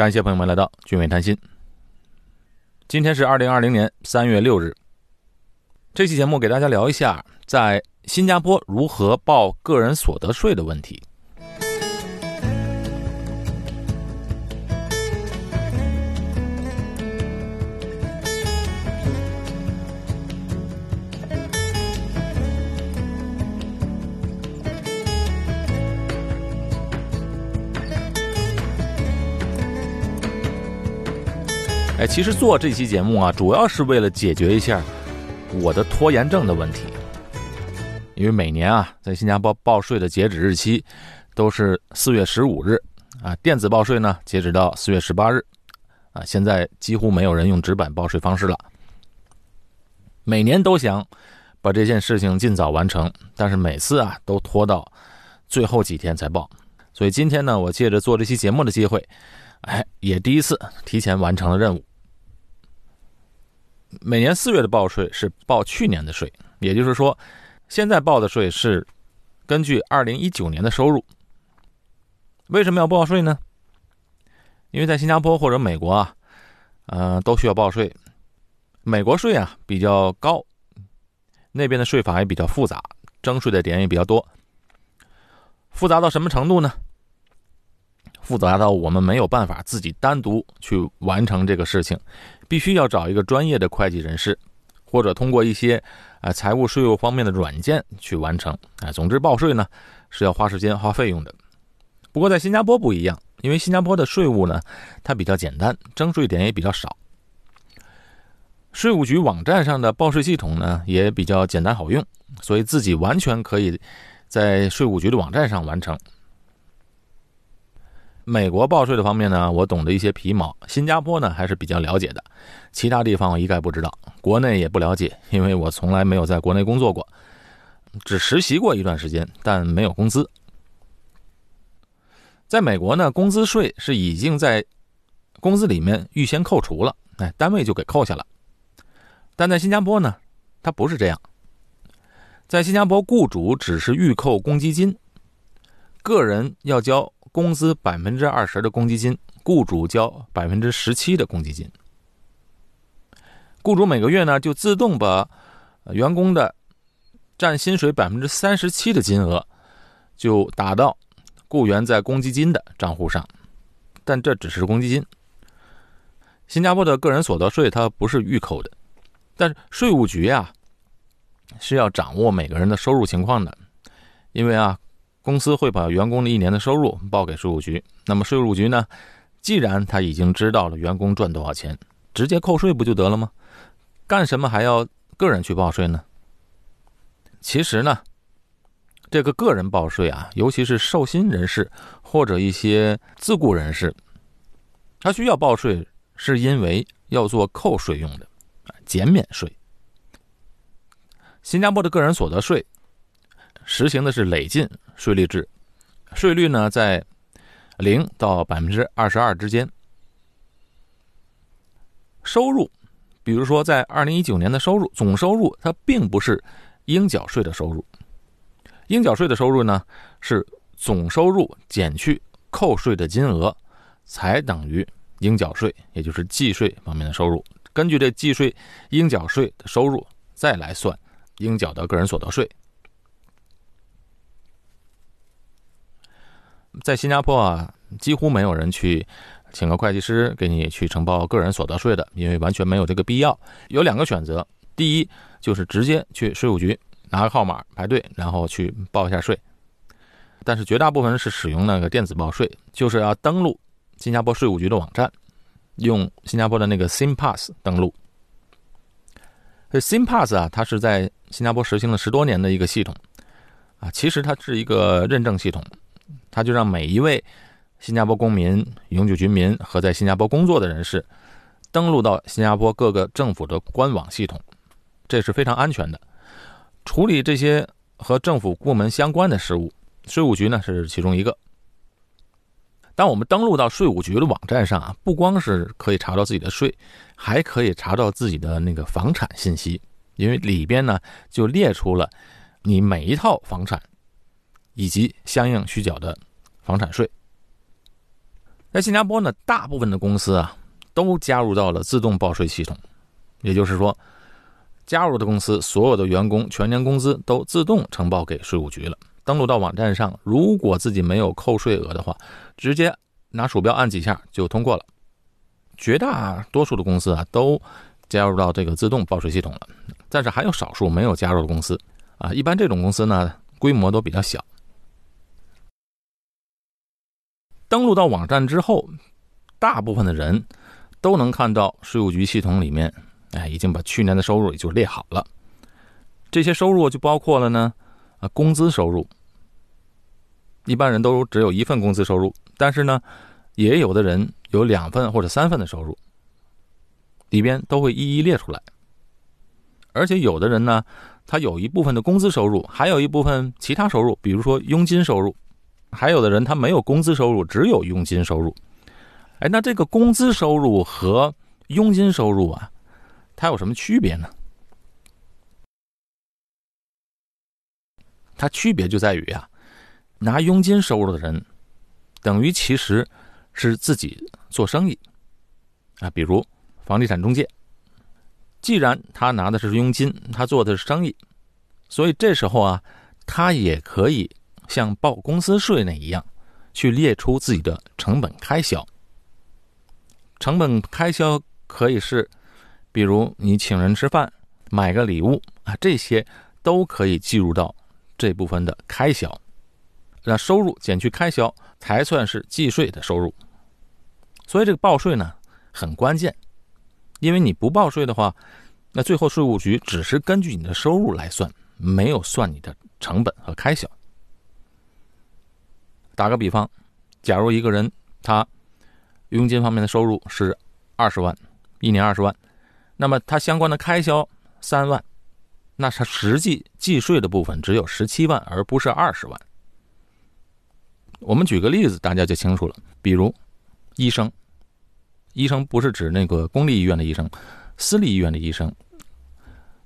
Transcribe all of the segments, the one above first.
感谢朋友们来到俊美谈心。今天是二零二零年三月六日，这期节目给大家聊一下在新加坡如何报个人所得税的问题。哎，其实做这期节目啊，主要是为了解决一下我的拖延症的问题。因为每年啊，在新加坡报税的截止日期都是四月十五日啊，电子报税呢，截止到四月十八日啊。现在几乎没有人用纸板报税方式了。每年都想把这件事情尽早完成，但是每次啊都拖到最后几天才报。所以今天呢，我借着做这期节目的机会，哎，也第一次提前完成了任务。每年四月的报税是报去年的税，也就是说，现在报的税是根据二零一九年的收入。为什么要报税呢？因为在新加坡或者美国啊，呃，都需要报税。美国税啊比较高，那边的税法也比较复杂，征税的点也比较多。复杂到什么程度呢？复杂到我们没有办法自己单独去完成这个事情，必须要找一个专业的会计人士，或者通过一些啊财务税务方面的软件去完成。啊，总之报税呢是要花时间花费用的。不过在新加坡不一样，因为新加坡的税务呢它比较简单，征税点也比较少。税务局网站上的报税系统呢也比较简单好用，所以自己完全可以在税务局的网站上完成。美国报税的方面呢，我懂得一些皮毛；新加坡呢还是比较了解的，其他地方我一概不知道。国内也不了解，因为我从来没有在国内工作过，只实习过一段时间，但没有工资。在美国呢，工资税是已经在工资里面预先扣除了，哎，单位就给扣下了。但在新加坡呢，它不是这样，在新加坡，雇主只是预扣公积金，个人要交。工资百分之二十的公积金，雇主交百分之十七的公积金。雇主每个月呢就自动把员工的占薪水百分之三十七的金额就打到雇员在公积金的账户上，但这只是公积金。新加坡的个人所得税它不是预扣的，但是税务局啊是要掌握每个人的收入情况的，因为啊。公司会把员工的一年的收入报给税务局，那么税务局呢？既然他已经知道了员工赚多少钱，直接扣税不就得了吗？干什么还要个人去报税呢？其实呢，这个个人报税啊，尤其是受薪人士或者一些自雇人士，他需要报税，是因为要做扣税用的，减免税。新加坡的个人所得税。实行的是累进税率制，税率呢在零到百分之二十二之间。收入，比如说在二零一九年的收入总收入，它并不是应缴税的收入。应缴税的收入呢是总收入减去扣税的金额，才等于应缴税，也就是计税方面的收入。根据这计税应缴税的收入，再来算应缴的个人所得税。在新加坡啊，几乎没有人去请个会计师给你去承包个人所得税的，因为完全没有这个必要。有两个选择：第一，就是直接去税务局拿个号码排队，然后去报一下税。但是绝大部分是使用那个电子报税，就是要登录新加坡税务局的网站，用新加坡的那个 SIM Pass 登录。这 SIM Pass 啊，它是在新加坡实行了十多年的一个系统啊，其实它是一个认证系统。他就让每一位新加坡公民、永久居民和在新加坡工作的人士登录到新加坡各个政府的官网系统，这是非常安全的。处理这些和政府部门相关的事务，税务局呢是其中一个。当我们登录到税务局的网站上啊，不光是可以查到自己的税，还可以查到自己的那个房产信息，因为里边呢就列出了你每一套房产。以及相应需缴的房产税。在新加坡呢，大部分的公司啊都加入到了自动报税系统，也就是说，加入的公司所有的员工全年工资都自动呈报给税务局了。登录到网站上，如果自己没有扣税额的话，直接拿鼠标按几下就通过了。绝大多数的公司啊都加入到这个自动报税系统了，但是还有少数没有加入的公司啊。一般这种公司呢，规模都比较小。登录到网站之后，大部分的人都能看到税务局系统里面，哎，已经把去年的收入也就列好了。这些收入就包括了呢，啊，工资收入。一般人都只有一份工资收入，但是呢，也有的人有两份或者三份的收入，里边都会一一列出来。而且有的人呢，他有一部分的工资收入，还有一部分其他收入，比如说佣金收入。还有的人他没有工资收入，只有佣金收入。哎，那这个工资收入和佣金收入啊，它有什么区别呢？它区别就在于啊，拿佣金收入的人，等于其实是自己做生意啊，比如房地产中介。既然他拿的是佣金，他做的是生意，所以这时候啊，他也可以。像报公司税那一样，去列出自己的成本开销。成本开销可以是，比如你请人吃饭、买个礼物啊，这些都可以计入到这部分的开销。那收入减去开销，才算是计税的收入。所以这个报税呢很关键，因为你不报税的话，那最后税务局只是根据你的收入来算，没有算你的成本和开销。打个比方，假如一个人他佣金方面的收入是二十万，一年二十万，那么他相关的开销三万，那他实际计税的部分只有十七万，而不是二十万。我们举个例子，大家就清楚了。比如医生，医生不是指那个公立医院的医生，私立医院的医生，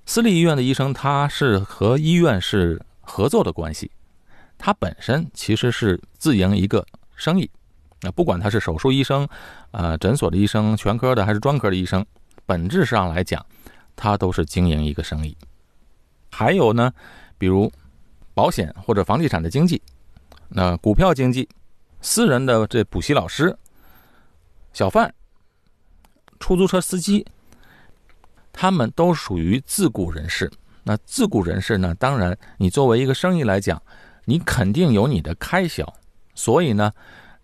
私立医院的医生他是和医院是合作的关系。他本身其实是自营一个生意，啊，不管他是手术医生，呃，诊所的医生，全科的还是专科的医生，本质上来讲，他都是经营一个生意。还有呢，比如保险或者房地产的经济，那股票经济，私人的这补习老师，小贩，出租车司机，他们都属于自雇人士。那自雇人士呢，当然你作为一个生意来讲。你肯定有你的开销，所以呢，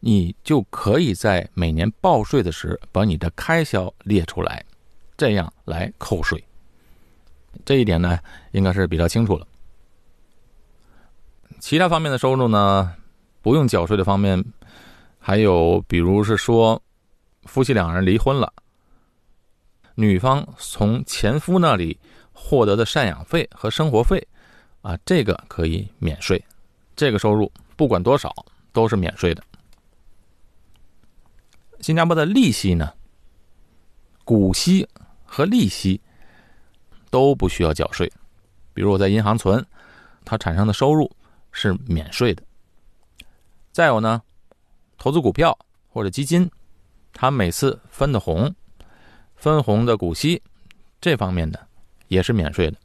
你就可以在每年报税的时把你的开销列出来，这样来扣税。这一点呢，应该是比较清楚了。其他方面的收入呢，不用缴税的方面，还有比如是说，夫妻两人离婚了，女方从前夫那里获得的赡养费和生活费，啊，这个可以免税。这个收入不管多少都是免税的。新加坡的利息呢，股息和利息都不需要缴税。比如我在银行存，它产生的收入是免税的。再有呢，投资股票或者基金，它每次分的红、分红的股息这方面的也是免税的。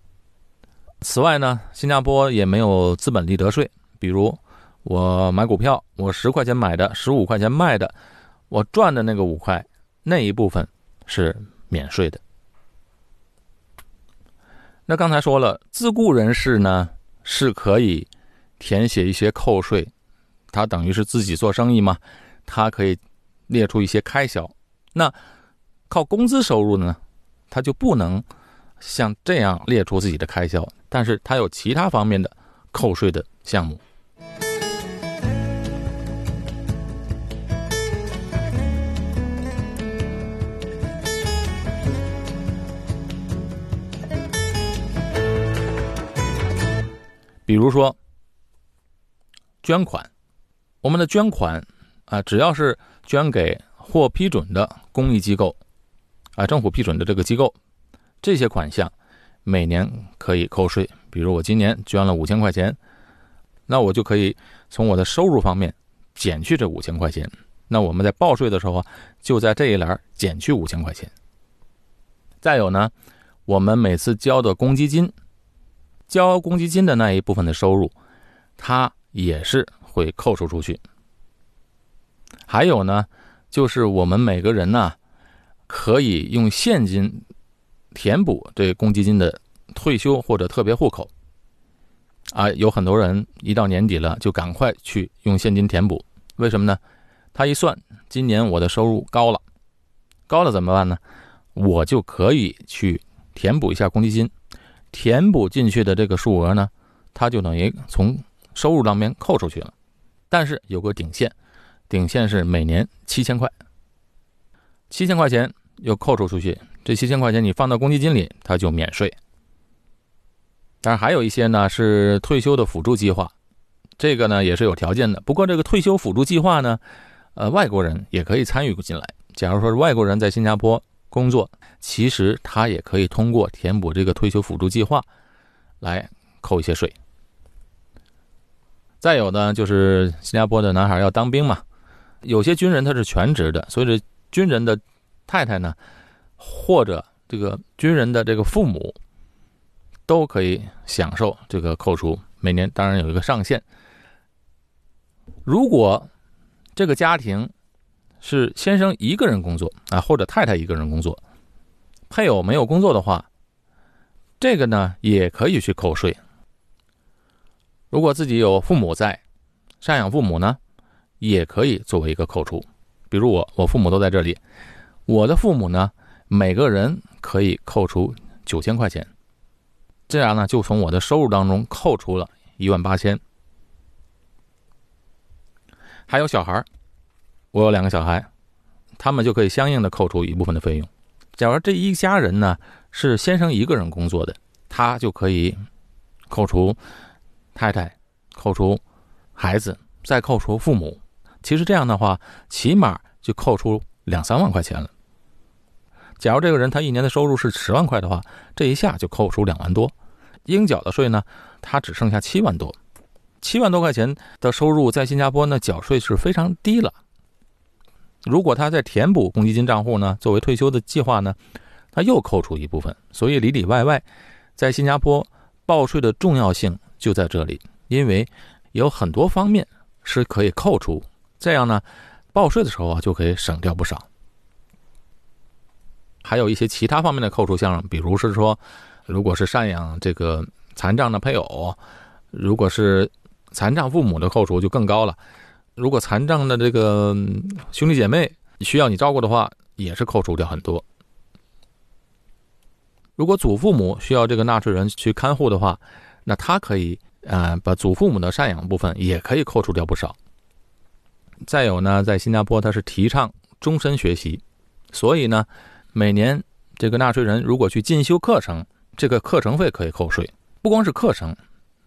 此外呢，新加坡也没有资本利得税。比如，我买股票，我十块钱买的，十五块钱卖的，我赚的那个五块，那一部分是免税的。那刚才说了，自雇人士呢是可以填写一些扣税，他等于是自己做生意嘛，他可以列出一些开销。那靠工资收入呢，他就不能像这样列出自己的开销，但是他有其他方面的扣税的项目。比如说，捐款，我们的捐款啊，只要是捐给获批准的公益机构，啊，政府批准的这个机构，这些款项每年可以扣税。比如我今年捐了五千块钱，那我就可以从我的收入方面减去这五千块钱，那我们在报税的时候啊，就在这一栏减去五千块钱。再有呢，我们每次交的公积金，交公积金的那一部分的收入，它也是会扣除出去。还有呢，就是我们每个人呢，可以用现金填补这公积金的退休或者特别户口。啊，有很多人一到年底了就赶快去用现金填补，为什么呢？他一算，今年我的收入高了，高了怎么办呢？我就可以去填补一下公积金，填补进去的这个数额呢，它就等于从收入当面扣出去了。但是有个顶线，顶线是每年七千块，七千块钱又扣除出去，这七千块钱你放到公积金里，它就免税。当然还有一些呢是退休的辅助计划，这个呢也是有条件的。不过这个退休辅助计划呢，呃，外国人也可以参与进来。假如说是外国人在新加坡工作，其实他也可以通过填补这个退休辅助计划来扣一些税。再有呢，就是新加坡的男孩要当兵嘛，有些军人他是全职的，所以这军人的太太呢，或者这个军人的这个父母。都可以享受这个扣除，每年当然有一个上限。如果这个家庭是先生一个人工作啊，或者太太一个人工作，配偶没有工作的话，这个呢也可以去扣税。如果自己有父母在，赡养父母呢，也可以作为一个扣除。比如我，我父母都在这里，我的父母呢，每个人可以扣除九千块钱。这样呢，就从我的收入当中扣除了一万八千。还有小孩我有两个小孩，他们就可以相应的扣除一部分的费用。假如这一家人呢是先生一个人工作的，他就可以扣除太太，扣除孩子，再扣除父母。其实这样的话，起码就扣除两三万块钱了。假如这个人他一年的收入是十万块的话，这一下就扣除两万多，应缴的税呢，他只剩下七万多，七万多块钱的收入在新加坡呢缴税是非常低了。如果他在填补公积金账户呢，作为退休的计划呢，他又扣除一部分，所以里里外外，在新加坡报税的重要性就在这里，因为有很多方面是可以扣除，这样呢，报税的时候啊就可以省掉不少。还有一些其他方面的扣除项，比如是说，如果是赡养这个残障的配偶，如果是残障父母的扣除就更高了。如果残障的这个兄弟姐妹需要你照顾的话，也是扣除掉很多。如果祖父母需要这个纳税人去看护的话，那他可以呃把祖父母的赡养部分也可以扣除掉不少。再有呢，在新加坡它是提倡终身学习，所以呢。每年，这个纳税人如果去进修课程，这个课程费可以扣税。不光是课程，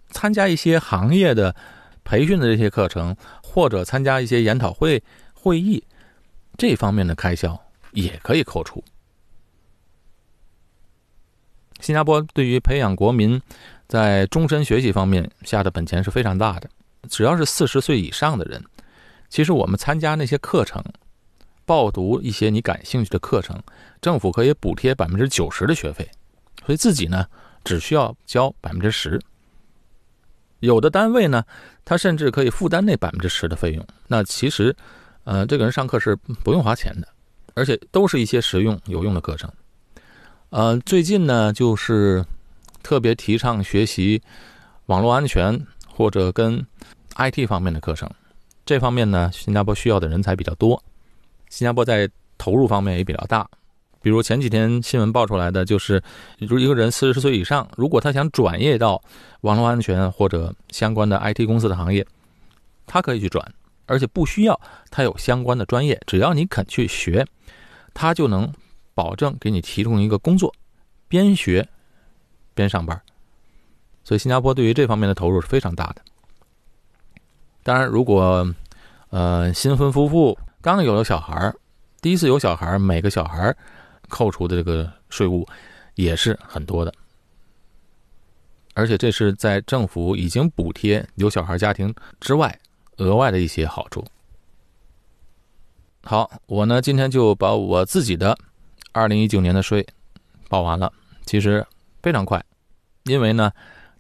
参加一些行业的培训的这些课程，或者参加一些研讨会会议，这方面的开销也可以扣除。新加坡对于培养国民在终身学习方面下的本钱是非常大的。只要是四十岁以上的人，其实我们参加那些课程。报读一些你感兴趣的课程，政府可以补贴百分之九十的学费，所以自己呢只需要交百分之十。有的单位呢，他甚至可以负担那百分之十的费用。那其实，呃，这个人上课是不用花钱的，而且都是一些实用有用的课程。呃，最近呢，就是特别提倡学习网络安全或者跟 IT 方面的课程，这方面呢，新加坡需要的人才比较多。新加坡在投入方面也比较大，比如前几天新闻爆出来的，就是如一个人四十岁以上，如果他想转业到网络安全或者相关的 IT 公司的行业，他可以去转，而且不需要他有相关的专业，只要你肯去学，他就能保证给你提供一个工作，边学边上班。所以新加坡对于这方面的投入是非常大的。当然，如果呃新婚夫妇。刚有了小孩儿，第一次有小孩儿，每个小孩儿扣除的这个税务也是很多的，而且这是在政府已经补贴有小孩家庭之外额外的一些好处。好，我呢今天就把我自己的二零一九年的税报完了，其实非常快，因为呢，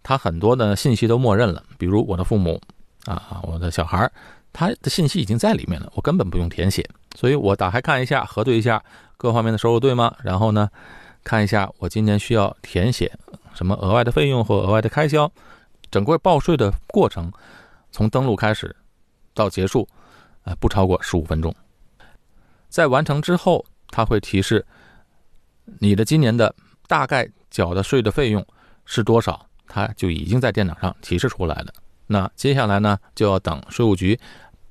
他很多的信息都默认了，比如我的父母啊，我的小孩他的信息已经在里面了，我根本不用填写，所以我打开看一下，核对一下各方面的收入对吗？然后呢，看一下我今年需要填写什么额外的费用或额外的开销，整个报税的过程从登录开始到结束，呃，不超过十五分钟。在完成之后，它会提示你的今年的大概缴的税的费用是多少，它就已经在电脑上提示出来了。那接下来呢，就要等税务局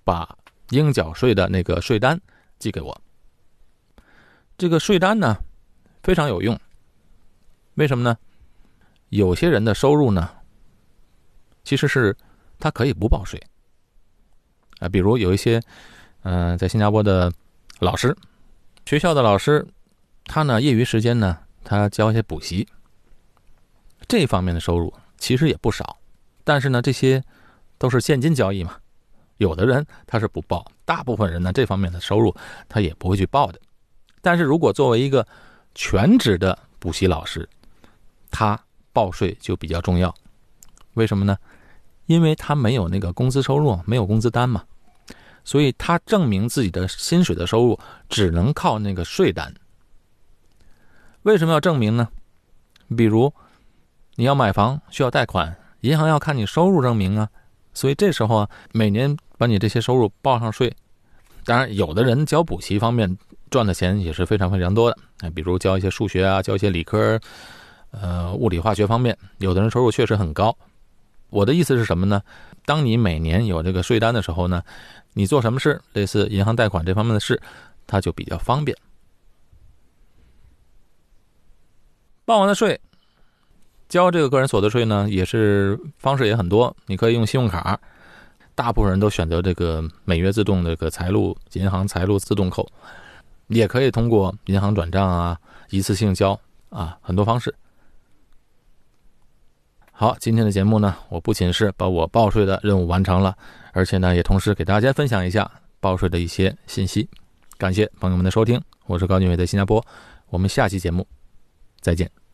把应缴税的那个税单寄给我。这个税单呢非常有用，为什么呢？有些人的收入呢其实是他可以不报税啊，比如有一些嗯，在新加坡的。老师，学校的老师，他呢业余时间呢，他教一些补习，这方面的收入其实也不少，但是呢，这些都是现金交易嘛，有的人他是不报，大部分人呢这方面的收入他也不会去报的。但是如果作为一个全职的补习老师，他报税就比较重要，为什么呢？因为他没有那个工资收入，没有工资单嘛。所以他证明自己的薪水的收入只能靠那个税单。为什么要证明呢？比如你要买房需要贷款，银行要看你收入证明啊。所以这时候啊，每年把你这些收入报上税。当然，有的人教补习方面赚的钱也是非常非常多的。哎，比如教一些数学啊，教一些理科，呃，物理化学方面，有的人收入确实很高。我的意思是什么呢？当你每年有这个税单的时候呢？你做什么事，类似银行贷款这方面的事，它就比较方便。报完了税，交这个个人所得税呢，也是方式也很多。你可以用信用卡，大部分人都选择这个每月自动这个财路银行财路自动扣，也可以通过银行转账啊，一次性交啊，很多方式。好，今天的节目呢，我不仅是把我报税的任务完成了，而且呢，也同时给大家分享一下报税的一些信息。感谢朋友们的收听，我是高俊伟，在新加坡，我们下期节目再见。